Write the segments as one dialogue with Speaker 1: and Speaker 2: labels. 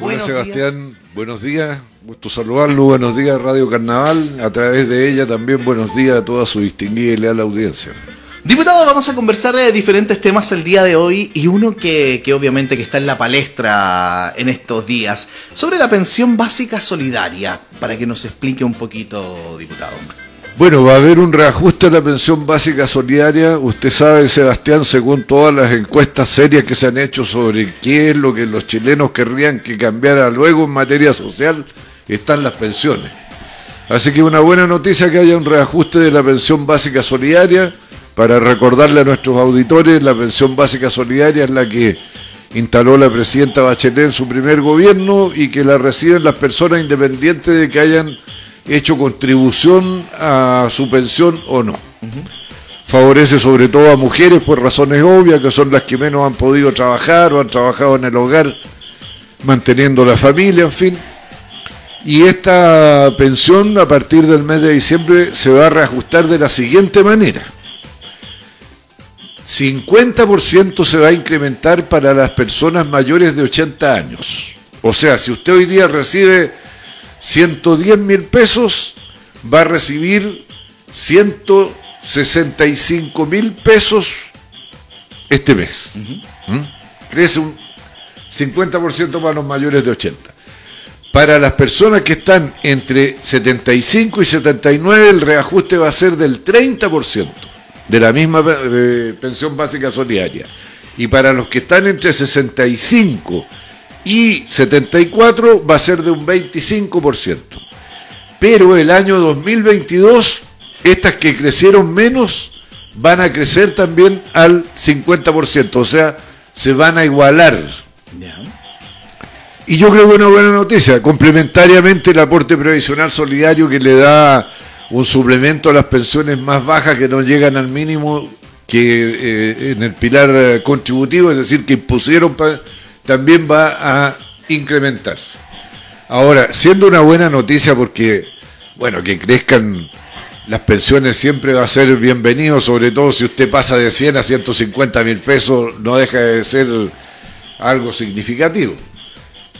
Speaker 1: Hola Sebastián, buenos días, gusto saludarlo, buenos días Radio Carnaval, a través de ella también buenos días a toda su distinguida y leal audiencia.
Speaker 2: Diputado, vamos a conversar de diferentes temas el día de hoy y uno que, que, obviamente que está en la palestra en estos días, sobre la pensión básica solidaria, para que nos explique un poquito, diputado.
Speaker 1: Bueno, va a haber un reajuste a la pensión básica solidaria. Usted sabe, Sebastián, según todas las encuestas serias que se han hecho sobre qué es lo que los chilenos querrían que cambiara luego en materia social, están las pensiones. Así que una buena noticia que haya un reajuste de la pensión básica solidaria. Para recordarle a nuestros auditores, la pensión básica solidaria es la que instaló la presidenta Bachelet en su primer gobierno y que la reciben las personas independientes de que hayan hecho contribución a su pensión o no. Favorece sobre todo a mujeres por razones obvias, que son las que menos han podido trabajar o han trabajado en el hogar, manteniendo la familia, en fin. Y esta pensión a partir del mes de diciembre se va a reajustar de la siguiente manera. 50% se va a incrementar para las personas mayores de 80 años. O sea, si usted hoy día recibe 110 mil pesos, va a recibir 165 mil pesos este mes. ¿Mm? Crece un 50% para los mayores de 80. Para las personas que están entre 75 y 79, el reajuste va a ser del 30% de la misma eh, pensión básica solidaria. Y para los que están entre 65 y 74 va a ser de un 25%. Pero el año 2022, estas que crecieron menos van a crecer también al 50%, o sea, se van a igualar. Y yo creo que una buena noticia, complementariamente el aporte previsional solidario que le da un suplemento a las pensiones más bajas que no llegan al mínimo que eh, en el pilar eh, contributivo, es decir, que impusieron también va a incrementarse. Ahora, siendo una buena noticia porque, bueno, que crezcan las pensiones siempre va a ser bienvenido, sobre todo si usted pasa de 100 a 150 mil pesos, no deja de ser algo significativo.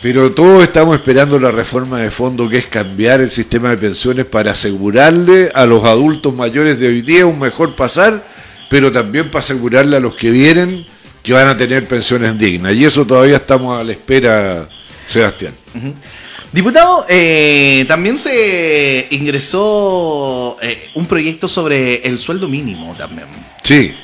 Speaker 1: Pero todos estamos esperando la reforma de fondo, que es cambiar el sistema de pensiones para asegurarle a los adultos mayores de hoy día un mejor pasar, pero también para asegurarle a los que vienen que van a tener pensiones dignas. Y eso todavía estamos a la espera, Sebastián.
Speaker 2: Diputado, eh, también se ingresó eh, un proyecto sobre el sueldo mínimo también.
Speaker 1: Sí,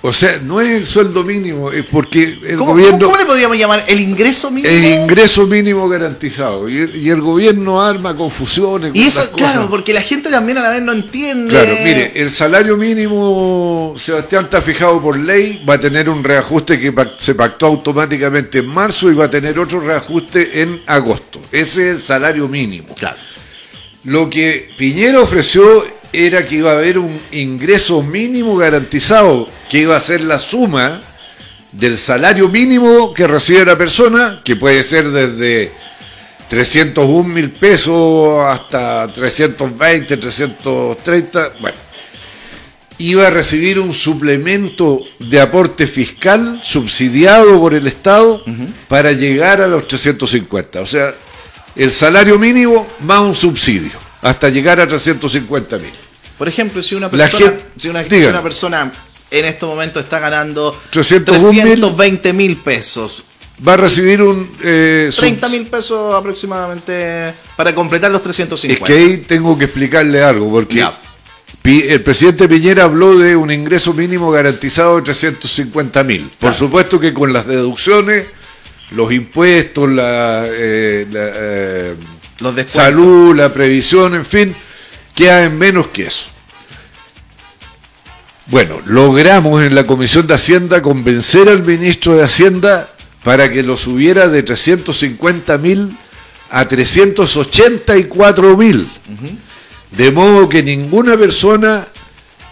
Speaker 1: o sea, no es el sueldo mínimo, es porque el
Speaker 2: ¿Cómo,
Speaker 1: gobierno...
Speaker 2: ¿cómo, le podríamos llamar? ¿El ingreso mínimo?
Speaker 1: El ingreso mínimo garantizado. Y, y el gobierno arma confusiones.
Speaker 2: Y eso, claro, porque la gente también a la vez no entiende.
Speaker 1: Claro, mire, el salario mínimo, Sebastián, está fijado por ley, va a tener un reajuste que se pactó automáticamente en marzo y va a tener otro reajuste en agosto. Ese es el salario mínimo.
Speaker 2: Claro.
Speaker 1: Lo que Piñera ofreció era que iba a haber un ingreso mínimo garantizado, que iba a ser la suma del salario mínimo que recibe la persona, que puede ser desde 301 mil pesos hasta 320, 330, bueno, iba a recibir un suplemento de aporte fiscal subsidiado por el Estado para llegar a los 350. O sea, el salario mínimo más un subsidio, hasta llegar a 350 mil.
Speaker 2: Por ejemplo, si una persona, si una, si una persona en este momento está ganando 320 mil pesos.
Speaker 1: Va a recibir un...
Speaker 2: Eh, 30 mil pesos aproximadamente para completar los 350.
Speaker 1: Es que ahí tengo que explicarle algo, porque el presidente Piñera habló de un ingreso mínimo garantizado de 350 mil. Por claro. supuesto que con las deducciones, los impuestos, la, eh, la eh,
Speaker 2: los
Speaker 1: salud, la previsión, en fin, queda en menos que eso. Bueno, logramos en la Comisión de Hacienda convencer al ministro de Hacienda para que lo subiera de 350 mil a 384 mil. Uh -huh. De modo que ninguna persona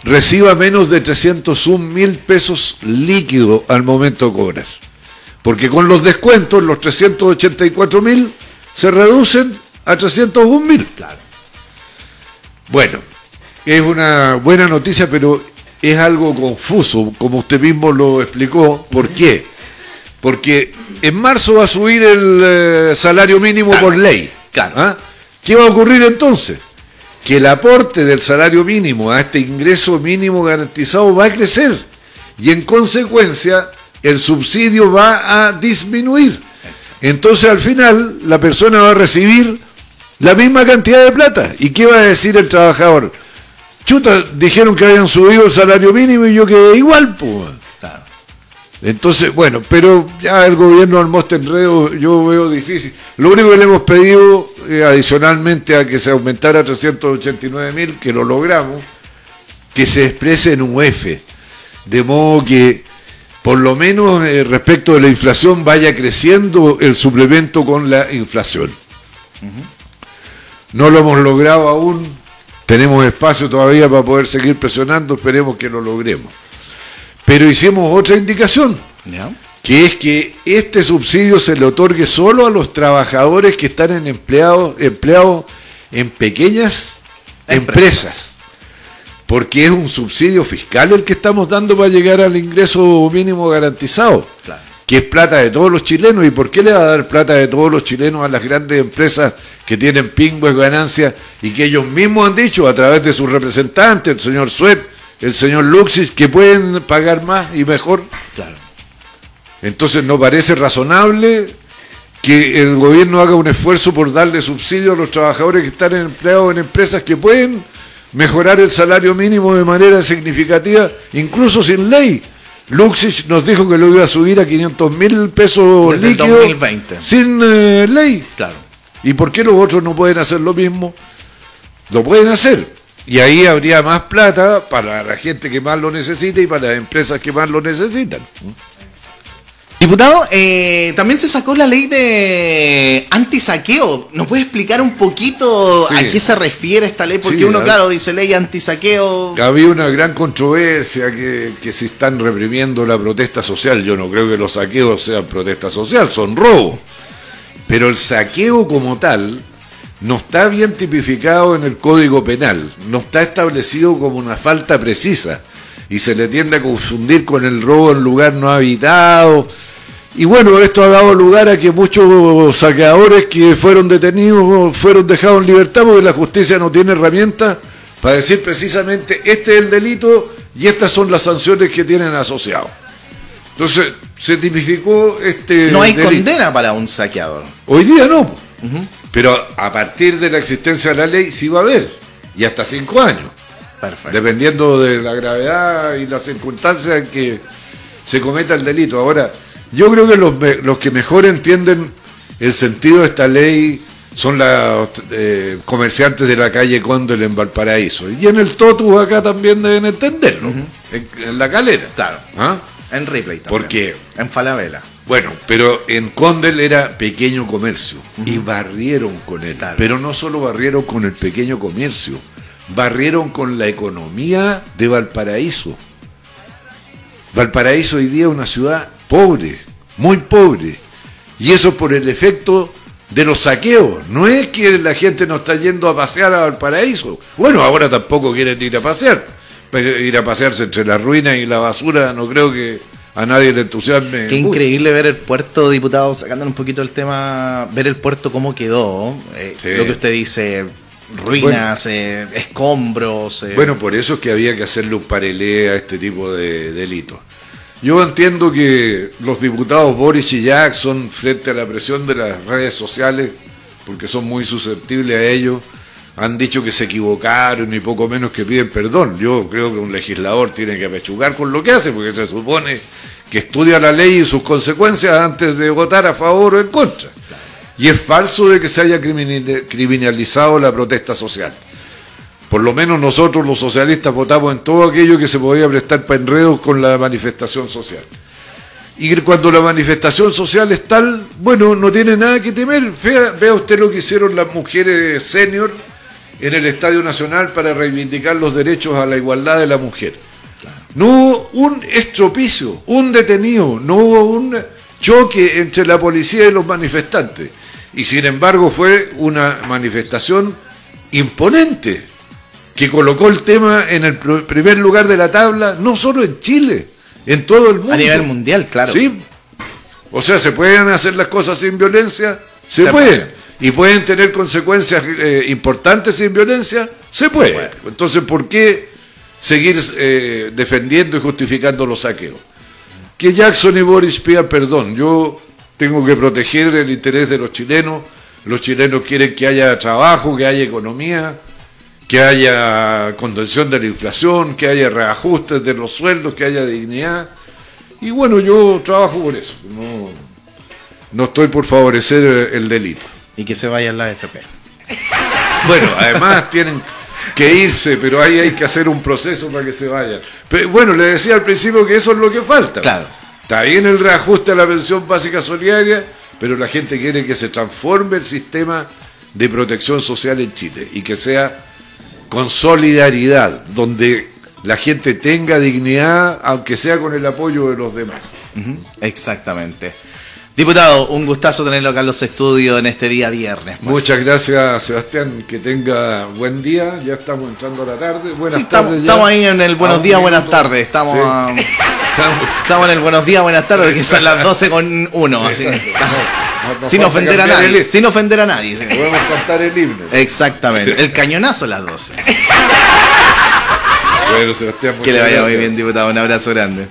Speaker 1: reciba menos de 301 mil pesos líquido al momento de cobrar. Porque con los descuentos, los 384 mil se reducen a 301 mil.
Speaker 2: Claro.
Speaker 1: Bueno, es una buena noticia, pero es algo confuso, como usted mismo lo explicó. ¿Por qué? Porque en marzo va a subir el eh, salario mínimo por ley.
Speaker 2: Claro.
Speaker 1: ¿Ah? ¿Qué va a ocurrir entonces? Que el aporte del salario mínimo a este ingreso mínimo garantizado va a crecer y en consecuencia el subsidio va a disminuir. Entonces al final la persona va a recibir la misma cantidad de plata. ¿Y qué va a decir el trabajador? Chuta, dijeron que habían subido el salario mínimo y yo quedé igual, pues.
Speaker 2: Claro.
Speaker 1: Entonces, bueno, pero ya el gobierno al este enredo yo veo difícil. Lo único que le hemos pedido, eh, adicionalmente a que se aumentara a 389 mil, que lo logramos, que se exprese en UF, de modo que por lo menos eh, respecto de la inflación vaya creciendo el suplemento con la inflación. No lo hemos logrado aún, tenemos espacio todavía para poder seguir presionando, esperemos que lo logremos. Pero hicimos otra indicación,
Speaker 2: ¿Ya?
Speaker 1: que es que este subsidio se le otorgue solo a los trabajadores que están en empleados, empleados en pequeñas
Speaker 2: Empresas.
Speaker 1: empresas. Porque es un subsidio fiscal el que estamos dando para llegar al ingreso mínimo garantizado.
Speaker 2: Claro.
Speaker 1: Que es plata de todos los chilenos. ¿Y por qué le va a dar plata de todos los chilenos a las grandes empresas que tienen pingües ganancias y que ellos mismos han dicho a través de sus representantes, el señor Suet, el señor Luxis, que pueden pagar más y mejor?
Speaker 2: Claro.
Speaker 1: Entonces no parece razonable que el gobierno haga un esfuerzo por darle subsidio a los trabajadores que están empleados en empresas que pueden mejorar el salario mínimo de manera significativa, incluso sin ley. Luxich nos dijo que lo iba a subir a 500 mil pesos líquidos
Speaker 2: 2020.
Speaker 1: sin eh, ley.
Speaker 2: Claro.
Speaker 1: ¿Y por qué los otros no pueden hacer lo mismo? Lo pueden hacer. Y ahí habría más plata para la gente que más lo necesita y para las empresas que más lo necesitan.
Speaker 2: Diputado, eh, también se sacó la ley de antisaqueo. ¿Nos puede explicar un poquito
Speaker 1: Sí.
Speaker 2: a qué se refiere esta ley? Porque
Speaker 1: Sí,
Speaker 2: uno, claro, dice ley antisaqueo.
Speaker 1: Había una gran controversia que, que se están reprimiendo la protesta social. Yo no creo que los saqueos sean protesta social, son robos. Pero el saqueo como tal no está bien tipificado en el Código Penal, no está establecido como una falta precisa y se le tiende a confundir con el robo en lugar no habitado. Y bueno, esto ha dado lugar a que muchos saqueadores que fueron detenidos fueron dejados en libertad porque la justicia no tiene herramientas para decir precisamente este es el delito y estas son las sanciones que tienen asociado. Entonces, se tipificó este
Speaker 2: No hay
Speaker 1: delito.
Speaker 2: condena para un saqueador.
Speaker 1: Hoy día no. Pero a partir de la existencia de la ley sí va a haber. Y hasta cinco años.
Speaker 2: Perfecto.
Speaker 1: Dependiendo de la gravedad y las circunstancias en que se cometa el delito. Ahora, yo creo que los, los que mejor entienden el sentido de esta ley son los eh, comerciantes de la calle Condel en Valparaíso. Y en el Totu acá también deben entenderlo. en, en la calera.
Speaker 2: Claro.
Speaker 1: ¿Ah?
Speaker 2: En Ripley también.
Speaker 1: ¿Por qué?
Speaker 2: En Falabella.
Speaker 1: Bueno, pero en Condel era pequeño comercio y barrieron con él.
Speaker 2: Claro.
Speaker 1: Pero no solo barrieron con el pequeño comercio, barrieron con la economía de Valparaíso. Valparaíso hoy día es una ciudad pobre, muy pobre. Y eso por el efecto de los saqueos. No es que la gente no está yendo a pasear a Valparaíso. Bueno, ahora tampoco quieren ir a pasear. Pero ir a pasearse entre la ruina y la basura no creo que a nadie le entusiasme.
Speaker 2: Qué increíble ver el puerto, diputado, sacándole un poquito el tema, ver el puerto cómo quedó. eh,
Speaker 1: Sí.
Speaker 2: Lo que usted dice, ruinas, eh, escombros. eh,
Speaker 1: Bueno, por eso es que había que hacerle un parelé a este tipo de delitos. Yo entiendo que los diputados Boris y Jackson, frente a la presión de las redes sociales, porque son muy susceptibles a ello, han dicho que se equivocaron y poco menos que piden perdón. Yo creo que un legislador tiene que apechugar con lo que hace, porque se supone que estudia la ley y sus consecuencias antes de votar a favor o en contra. Y es falso de que se haya criminal- criminalizado la protesta social. Por lo menos nosotros los socialistas votamos en todo aquello que se podía prestar para enredos con la manifestación social. Y cuando la manifestación social es tal, bueno, no tiene nada que temer. Vea, vea usted lo que hicieron las mujeres senior en el Estadio Nacional para reivindicar los derechos a la igualdad de la mujer. No hubo un estropicio, un detenido, no hubo un choque entre la policía y los manifestantes. Y sin embargo fue una manifestación imponente que colocó el tema en el pr- primer lugar de la tabla, no solo en Chile, en todo el mundo.
Speaker 2: a nivel mundial, claro.
Speaker 1: Sí. O sea, ¿se pueden hacer las cosas sin violencia? Se,
Speaker 2: Se
Speaker 1: pueden.
Speaker 2: puede.
Speaker 1: ¿Y pueden tener consecuencias eh, importantes sin violencia? Se puede.
Speaker 2: puede.
Speaker 1: Entonces, ¿por qué seguir eh, defendiendo y justificando los saqueos? Que Jackson y Boris pidan perdón. Yo tengo que proteger el interés de los chilenos. Los chilenos quieren que haya trabajo, que haya economía, que haya contención de la inflación, que haya reajustes de los sueldos, que haya dignidad. Y bueno, yo trabajo por eso. No, no estoy por favorecer el, el delito.
Speaker 2: Y que se vaya en la AFP.
Speaker 1: Bueno, además tienen que irse, pero ahí hay que hacer un proceso para que se vayan. Pero bueno, le decía al principio que eso es lo que falta.
Speaker 2: Claro.
Speaker 1: Está bien el reajuste a la pensión básica solidaria, pero la gente quiere que se transforme el sistema de protección social en Chile y que sea con solidaridad, donde la gente tenga dignidad, aunque sea con el apoyo de los demás.
Speaker 2: Exactamente. Diputado, un gustazo tenerlo acá en los estudios en este día viernes. pues.
Speaker 1: Muchas gracias, Sebastián. Que tenga buen día. Ya estamos entrando a la tarde. Buenas
Speaker 2: Sí, estamos,
Speaker 1: tardes. ya.
Speaker 2: estamos ahí en el buenos días, buenas tardes. Estamos,
Speaker 1: Sí.
Speaker 2: a-
Speaker 1: Estamos-
Speaker 2: en el buenos días, buenas tardes, que son las 12 con 1. Así.
Speaker 1: No,
Speaker 2: sin ofender a nadie. Sin ofender a nadie.
Speaker 1: Podemos cantar el himno.
Speaker 2: Exactamente. El cañonazo a las 12.
Speaker 1: Bueno, Sebastián,
Speaker 2: Que le vaya muy bien, diputado. Un abrazo grande.